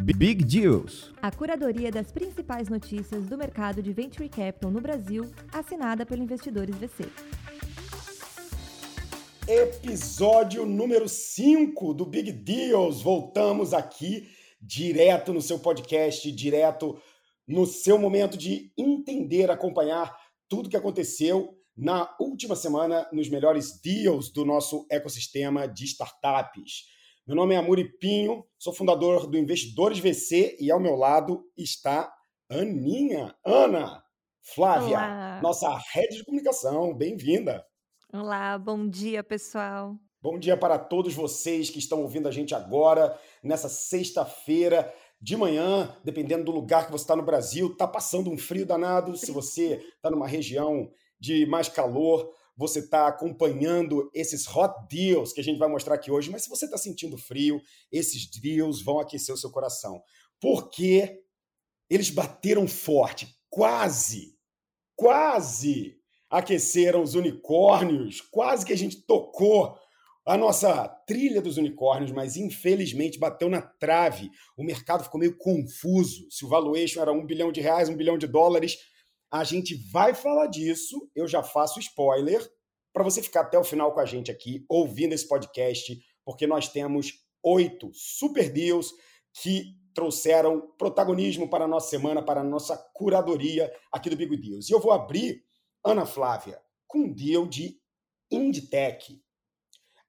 Big Deals. A curadoria das principais notícias do mercado de Venture Capital no Brasil, assinada pelo Investidores VC. Episódio número 5 do Big Deals. Voltamos aqui direto no seu podcast, direto no seu momento de entender, acompanhar tudo que aconteceu na última semana nos melhores deals do nosso ecossistema de startups. Meu nome é Amuri Pinho, sou fundador do Investidores VC e ao meu lado está Aninha, Ana Flávia, Olá. nossa rede de comunicação. Bem-vinda. Olá, bom dia, pessoal. Bom dia para todos vocês que estão ouvindo a gente agora, nessa sexta-feira de manhã, dependendo do lugar que você está no Brasil. Está passando um frio danado. Se você está numa região de mais calor, você está acompanhando esses hot deals que a gente vai mostrar aqui hoje. Mas se você está sentindo frio, esses deals vão aquecer o seu coração. Porque eles bateram forte, quase, quase aqueceram os unicórnios, quase que a gente tocou a nossa trilha dos unicórnios, mas infelizmente bateu na trave. O mercado ficou meio confuso. Se o valuation era um bilhão de reais, um bilhão de dólares, a gente vai falar disso. Eu já faço spoiler para você ficar até o final com a gente aqui, ouvindo esse podcast, porque nós temos oito super deals que trouxeram protagonismo para a nossa semana, para a nossa curadoria aqui do Big Deals. E eu vou abrir, Ana Flávia, com um deal de Inditech.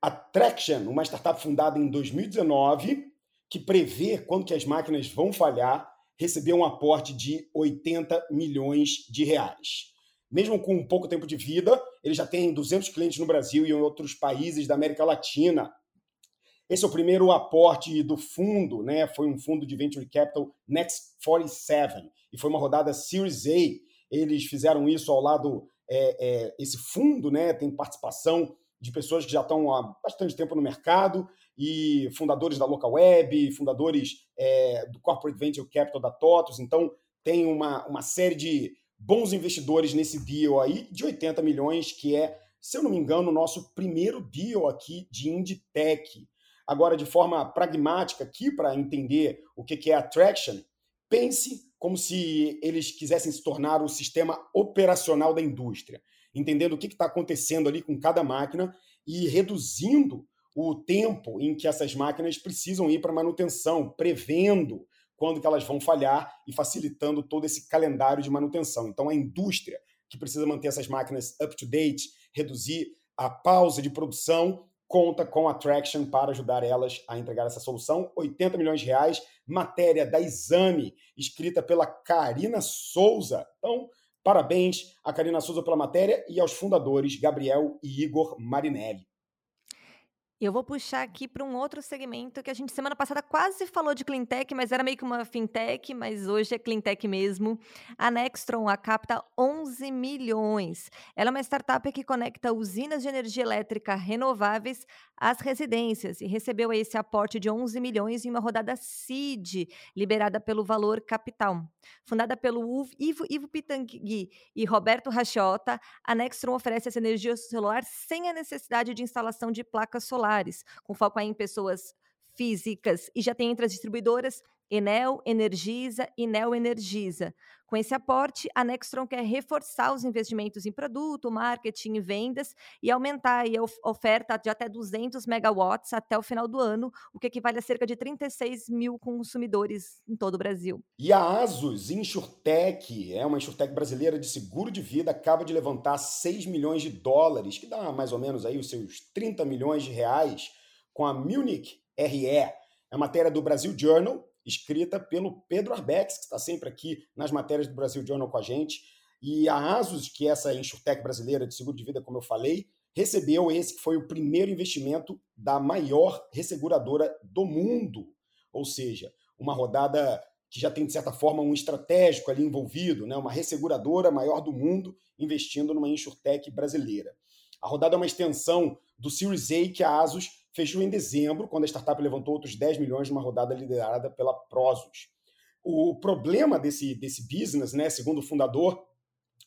A Traction, uma startup fundada em 2019, que prevê quando que as máquinas vão falhar, recebeu um aporte de 80 milhões de reais. Mesmo com pouco tempo de vida, ele já tem 200 clientes no Brasil e em outros países da América Latina. Esse é o primeiro aporte do fundo, né? Foi um fundo de venture capital Next 47 e foi uma rodada Series A. Eles fizeram isso ao lado é, é, esse fundo, né? Tem participação de pessoas que já estão há bastante tempo no mercado e fundadores da Local Web, fundadores é, do Corporate Venture Capital da TOTOS. Então, tem uma, uma série de bons investidores nesse deal aí, de 80 milhões, que é, se eu não me engano, o nosso primeiro deal aqui de Inditech. Agora, de forma pragmática aqui, para entender o que é a Traction, pense como se eles quisessem se tornar o sistema operacional da indústria, entendendo o que está acontecendo ali com cada máquina e reduzindo o tempo em que essas máquinas precisam ir para manutenção, prevendo quando que elas vão falhar e facilitando todo esse calendário de manutenção. Então, a indústria que precisa manter essas máquinas up to date, reduzir a pausa de produção, conta com a Traction para ajudar elas a entregar essa solução. 80 milhões de reais, matéria da Exame, escrita pela Karina Souza. Então, parabéns a Karina Souza pela matéria e aos fundadores Gabriel e Igor Marinelli. Eu vou puxar aqui para um outro segmento que a gente semana passada quase falou de cleantech, mas era meio que uma fintech, mas hoje é cleantech mesmo. A Nextron a capta 11 milhões. Ela é uma startup que conecta usinas de energia elétrica renováveis às residências e recebeu esse aporte de 11 milhões em uma rodada seed liberada pelo Valor Capital. Fundada pelo Ivo, Ivo Pitangui e Roberto Rachota, a Nextron oferece essa energia celular sem a necessidade de instalação de placas solares com foco em pessoas físicas, e já tem entre as distribuidoras Enel, Energisa e Neo Energisa. Com esse aporte, a Nextron quer reforçar os investimentos em produto, marketing e vendas e aumentar a oferta de até 200 megawatts até o final do ano, o que equivale a cerca de 36 mil consumidores em todo o Brasil. E a Asus Insurtech, é uma Insurtech brasileira de seguro de vida, acaba de levantar 6 milhões de dólares, que dá mais ou menos aí os seus 30 milhões de reais, com a Munich RE. É matéria do Brasil Journal, escrita pelo Pedro Arbex, que está sempre aqui nas matérias do Brasil Journal com a gente. E a Asus, que é essa Insurtech brasileira de seguro de vida, como eu falei, recebeu esse que foi o primeiro investimento da maior resseguradora do mundo. Ou seja, uma rodada que já tem, de certa forma, um estratégico ali envolvido, né? uma resseguradora maior do mundo investindo numa Insurtech brasileira. A rodada é uma extensão do Series A que a Asus fechou em dezembro, quando a startup levantou outros 10 milhões numa rodada liderada pela Prosus. O problema desse, desse business, né, segundo o fundador,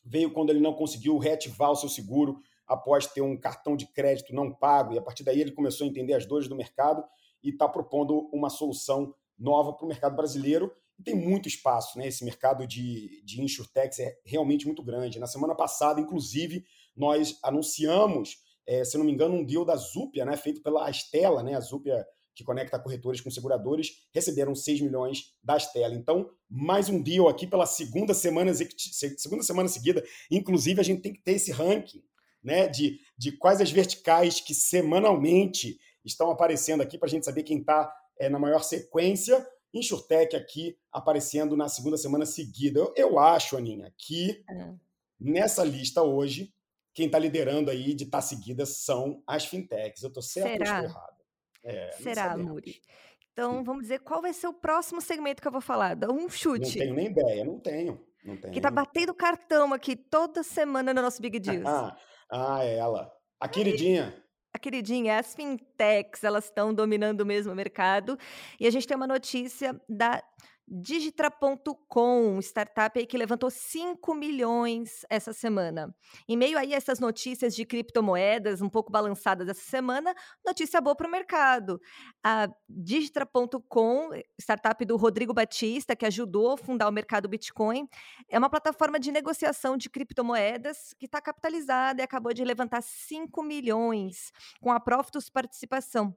veio quando ele não conseguiu reativar o seu seguro após ter um cartão de crédito não pago, e a partir daí ele começou a entender as dores do mercado e está propondo uma solução nova para o mercado brasileiro e tem muito espaço, né? Esse mercado de, de insurtechs é realmente muito grande. Na semana passada, inclusive, nós anunciamos, é, se não me engano, um deal da Zupia, né? Feito pela Astela, né? A Zupia que conecta corretores com seguradores, receberam 6 milhões da Astela. Então, mais um deal aqui pela segunda semana, segunda semana seguida. Inclusive, a gente tem que ter esse ranking né, de, de quais as verticais que semanalmente estão aparecendo aqui para a gente saber quem está é, na maior sequência. Insurtech aqui aparecendo na segunda semana seguida. Eu, eu acho, Aninha, que é. nessa lista hoje, quem está liderando aí de estar tá seguida são as fintechs. Eu estou certo Será? ou estou errado? É, Será, Muri? Então, vamos dizer qual vai ser o próximo segmento que eu vou falar. Dá um chute. Não tenho nem ideia, não tenho. Não tenho. Que tá batendo cartão aqui toda semana no nosso Big Deals. ah, é ela. A queridinha. A queridinha, as fintechs, elas estão dominando mesmo o mercado. E a gente tem uma notícia da Digitra.com, startup aí que levantou 5 milhões essa semana. Em meio aí a essas notícias de criptomoedas um pouco balançadas essa semana, notícia boa para o mercado. A Digitra.com, startup do Rodrigo Batista, que ajudou a fundar o mercado Bitcoin, é uma plataforma de negociação de criptomoedas que está capitalizada e acabou de levantar 5 milhões com a Profitus Participação.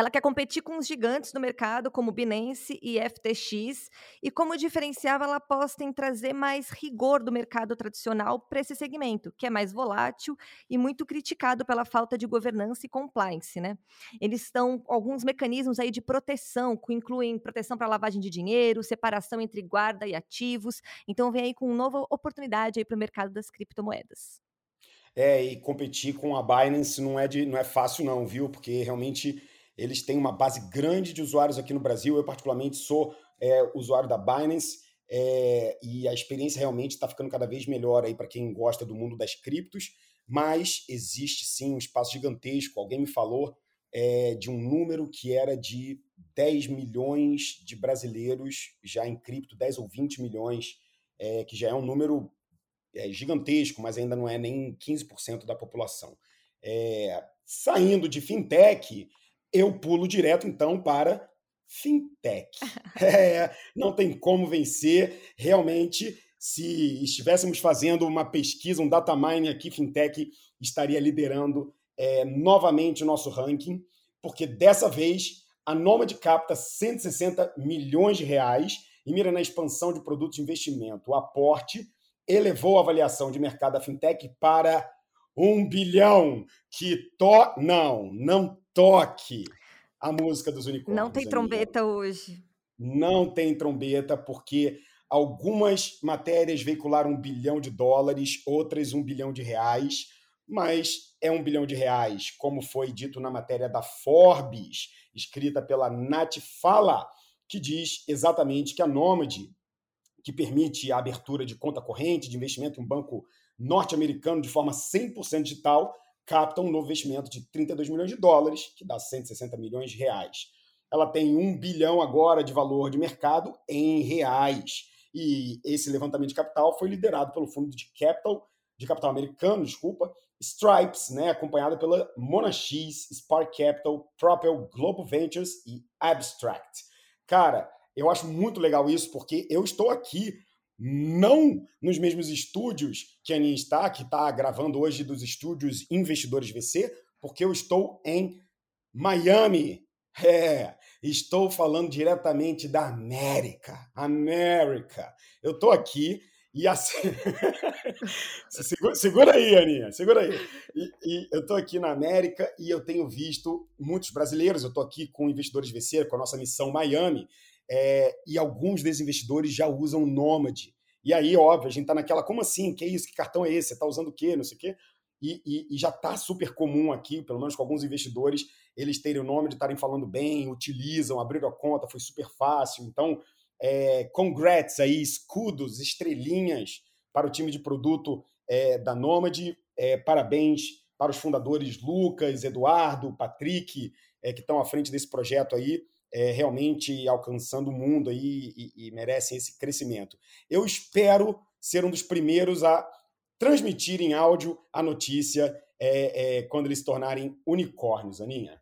Ela quer competir com os gigantes do mercado, como Binance e FTX, e como diferencial, ela aposta em trazer mais rigor do mercado tradicional para esse segmento, que é mais volátil e muito criticado pela falta de governança e compliance. Né? Eles estão alguns mecanismos aí de proteção, que incluem proteção para lavagem de dinheiro, separação entre guarda e ativos. Então, vem aí com uma nova oportunidade para o mercado das criptomoedas. É, e competir com a Binance não é, de, não é fácil, não, viu? Porque realmente eles têm uma base grande de usuários aqui no Brasil. Eu, particularmente, sou é, usuário da Binance é, e a experiência realmente está ficando cada vez melhor aí para quem gosta do mundo das criptos. Mas existe sim um espaço gigantesco. Alguém me falou é, de um número que era de 10 milhões de brasileiros já em cripto, 10 ou 20 milhões, é, que já é um número é, gigantesco, mas ainda não é nem 15% da população. É, saindo de fintech, eu pulo direto então para fintech. É, não tem como vencer. Realmente, se estivéssemos fazendo uma pesquisa, um data mining aqui, fintech estaria liderando é, novamente o nosso ranking, porque dessa vez a Nomad capta 160 milhões de reais e mira na expansão de produtos de investimento. O aporte elevou a avaliação de mercado da fintech para um bilhão. Que to... Não, não toque a música dos unicórnios. Não tem trombeta hoje. Não tem trombeta, porque algumas matérias veicularam um bilhão de dólares, outras um bilhão de reais, mas é um bilhão de reais, como foi dito na matéria da Forbes, escrita pela Nath Fala, que diz exatamente que a Nômade, que permite a abertura de conta corrente de investimento em um banco norte-americano de forma 100% digital, capta um novo investimento de 32 milhões de dólares, que dá 160 milhões de reais. Ela tem um bilhão agora de valor de mercado em reais. E esse levantamento de capital foi liderado pelo fundo de capital, de capital americano, desculpa, Stripes, né, acompanhada pela Monax, Spark Capital, Propel Global Ventures e Abstract. Cara, eu acho muito legal isso porque eu estou aqui não nos mesmos estúdios que a Aninha está, que está gravando hoje dos estúdios Investidores VC, porque eu estou em Miami. É, estou falando diretamente da América. América. Eu estou aqui e segura, segura, aí, Aninha, segura aí. E, e eu estou aqui na América e eu tenho visto muitos brasileiros. Eu estou aqui com investidores VC, com a nossa missão Miami, é, e alguns desses investidores já usam Nômade. E aí, óbvio, a gente está naquela, como assim? Que isso? Que cartão é esse? Você está usando o quê? Não sei o quê. E, e, e já está super comum aqui, pelo menos com alguns investidores, eles terem o nome de estarem falando bem, utilizam, abriram a conta, foi super fácil. Então, é, congrats aí, escudos, estrelinhas para o time de produto é, da Nômade. É, parabéns para os fundadores Lucas, Eduardo, Patrick, é, que estão à frente desse projeto aí é, realmente alcançando o mundo aí e, e merecem esse crescimento. Eu espero ser um dos primeiros a transmitir em áudio a notícia é, é, quando eles se tornarem unicórnios, Aninha.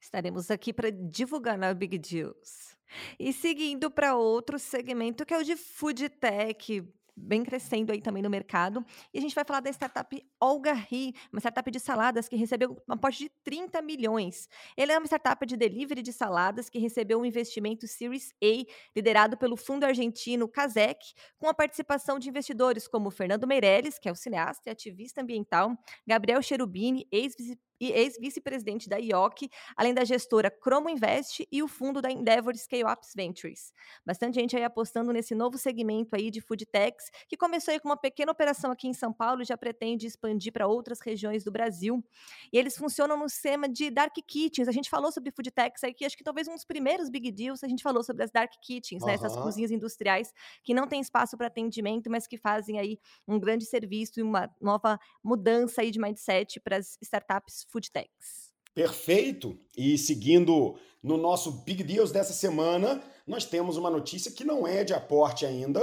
Estaremos aqui para divulgar na Big Deals. E seguindo para outro segmento que é o de food tech, bem crescendo aí também no mercado. E a gente vai falar da startup Olga Ri, uma startup de saladas que recebeu um aporte de 30 milhões. Ele é uma startup de delivery de saladas que recebeu um investimento Series A, liderado pelo fundo argentino Casec, com a participação de investidores como Fernando Meirelles, que é o cineasta e ativista ambiental, Gabriel Cherubini, ex-vice e ex-vice-presidente da IOC, além da gestora Cromo Invest e o fundo da Endeavor Scale Ups Ventures. Bastante gente aí apostando nesse novo segmento aí de food techs, que começou aí com uma pequena operação aqui em São Paulo e já pretende expandir para outras regiões do Brasil. E eles funcionam no sistema de dark kitchens. A gente falou sobre food techs aqui, acho que talvez um dos primeiros big deals a gente falou sobre as dark kitchens, uhum. né? Essas cozinhas industriais que não têm espaço para atendimento, mas que fazem aí um grande serviço e uma nova mudança aí de mindset para as startups food techs. Perfeito! E seguindo no nosso Big Deals dessa semana, nós temos uma notícia que não é de aporte ainda,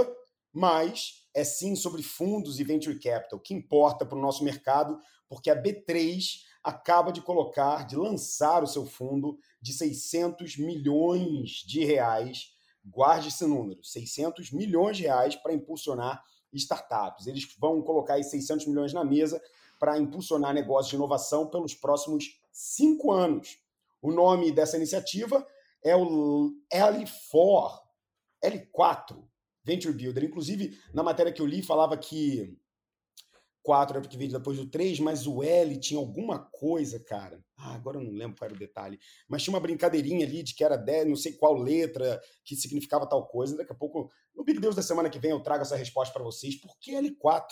mas é sim sobre fundos e venture capital, que importa para o nosso mercado, porque a B3 acaba de colocar, de lançar o seu fundo de 600 milhões de reais. Guarde esse número, 600 milhões de reais para impulsionar startups. Eles vão colocar esses 600 milhões na mesa para impulsionar negócios de inovação pelos próximos cinco anos. O nome dessa iniciativa é o L4, L4 Venture Builder. Inclusive, na matéria que eu li, falava que 4 era porque veio depois do 3, mas o L tinha alguma coisa, cara. Ah, agora eu não lembro qual era o detalhe. Mas tinha uma brincadeirinha ali de que era 10, não sei qual letra, que significava tal coisa. Daqui a pouco, no Big Deus da semana que vem, eu trago essa resposta para vocês. Por que L4?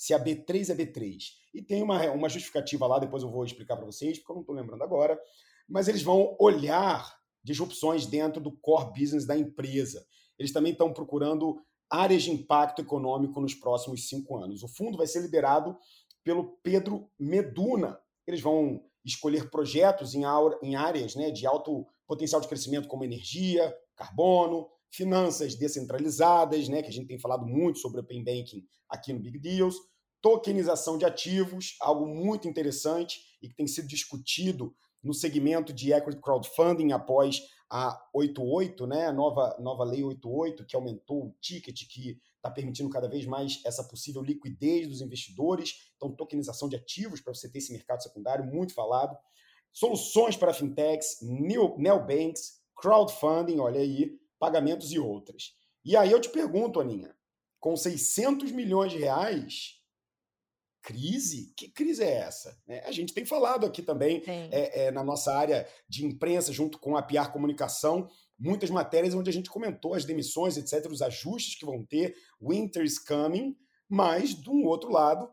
Se a B3 é B3. E tem uma, uma justificativa lá, depois eu vou explicar para vocês, porque eu não estou lembrando agora. Mas eles vão olhar disrupções dentro do core business da empresa. Eles também estão procurando áreas de impacto econômico nos próximos cinco anos. O fundo vai ser liderado pelo Pedro Meduna. Eles vão escolher projetos em, em áreas né, de alto potencial de crescimento, como energia, carbono, finanças descentralizadas, né, que a gente tem falado muito sobre Open Banking aqui no Big Deals, tokenização de ativos, algo muito interessante e que tem sido discutido no segmento de equity crowdfunding após a 88, né, a nova, nova lei 88, que aumentou o ticket, que está permitindo cada vez mais essa possível liquidez dos investidores. Então, tokenização de ativos para você ter esse mercado secundário, muito falado. Soluções para fintechs, neobanks, crowdfunding, olha aí, pagamentos e outras. E aí eu te pergunto, Aninha, com 600 milhões de reais, crise? Que crise é essa? É, a gente tem falado aqui também é, na nossa área de imprensa, junto com a PR Comunicação, muitas matérias onde a gente comentou as demissões, etc., os ajustes que vão ter, winter is coming, mas, de um outro lado,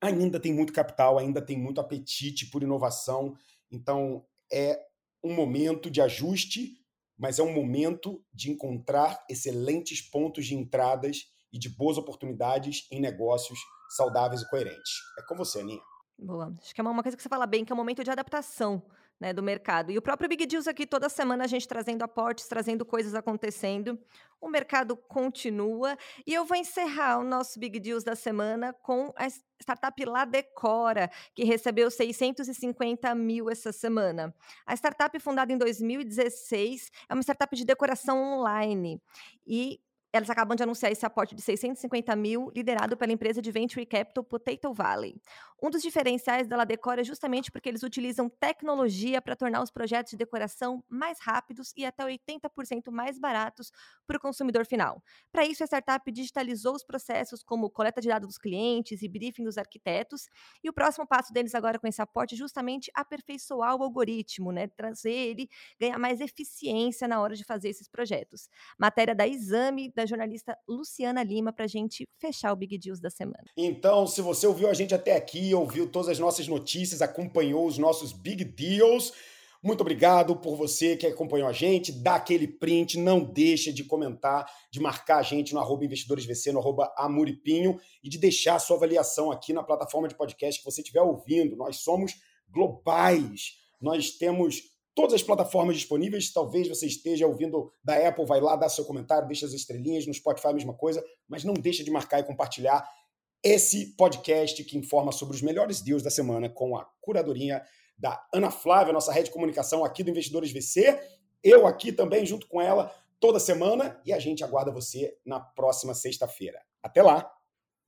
ainda tem muito capital, ainda tem muito apetite por inovação, então é um momento de ajuste, mas é um momento de encontrar excelentes pontos de entradas e de boas oportunidades em negócios saudáveis e coerentes. É com você, Aninha. Boa. Acho que é uma coisa que você fala bem, que é um momento de adaptação né, do mercado. E o próprio Big Deals aqui, toda semana a gente trazendo aportes, trazendo coisas acontecendo. O mercado continua. E eu vou encerrar o nosso Big Deals da semana com a startup La Decora, que recebeu 650 mil essa semana. A startup, fundada em 2016, é uma startup de decoração online. E elas acabam de anunciar esse aporte de 650 mil, liderado pela empresa de venture capital Potato Valley. Um dos diferenciais da La Decora é justamente porque eles utilizam tecnologia para tornar os projetos de decoração mais rápidos e até 80% mais baratos para o consumidor final. Para isso, a startup digitalizou os processos como coleta de dados dos clientes e briefing dos arquitetos. E o próximo passo deles agora com esse aporte é justamente aperfeiçoar o algoritmo, né? trazer ele, ganhar mais eficiência na hora de fazer esses projetos. Matéria da Exame, da da jornalista Luciana Lima para a gente fechar o Big Deals da semana. Então, se você ouviu a gente até aqui, ouviu todas as nossas notícias, acompanhou os nossos Big Deals, muito obrigado por você que acompanhou a gente, dá aquele print, não deixa de comentar, de marcar a gente no arroba investidoresvc, no arroba amuripinho e de deixar a sua avaliação aqui na plataforma de podcast que você estiver ouvindo. Nós somos globais, nós temos todas as plataformas disponíveis. Talvez você esteja ouvindo da Apple, vai lá, dá seu comentário, deixa as estrelinhas, no Spotify a mesma coisa, mas não deixa de marcar e compartilhar esse podcast que informa sobre os melhores deals da semana com a curadoria da Ana Flávia, nossa rede de comunicação aqui do Investidores VC. Eu aqui também, junto com ela, toda semana. E a gente aguarda você na próxima sexta-feira. Até lá!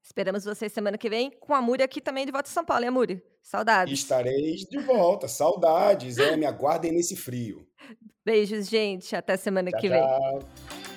Esperamos vocês semana que vem com a Muri aqui também de volta em São Paulo, hein, Muri? Saudades. Estareis de volta. Saudades. É, me aguardem nesse frio. Beijos, gente. Até semana tchau, que tchau. vem.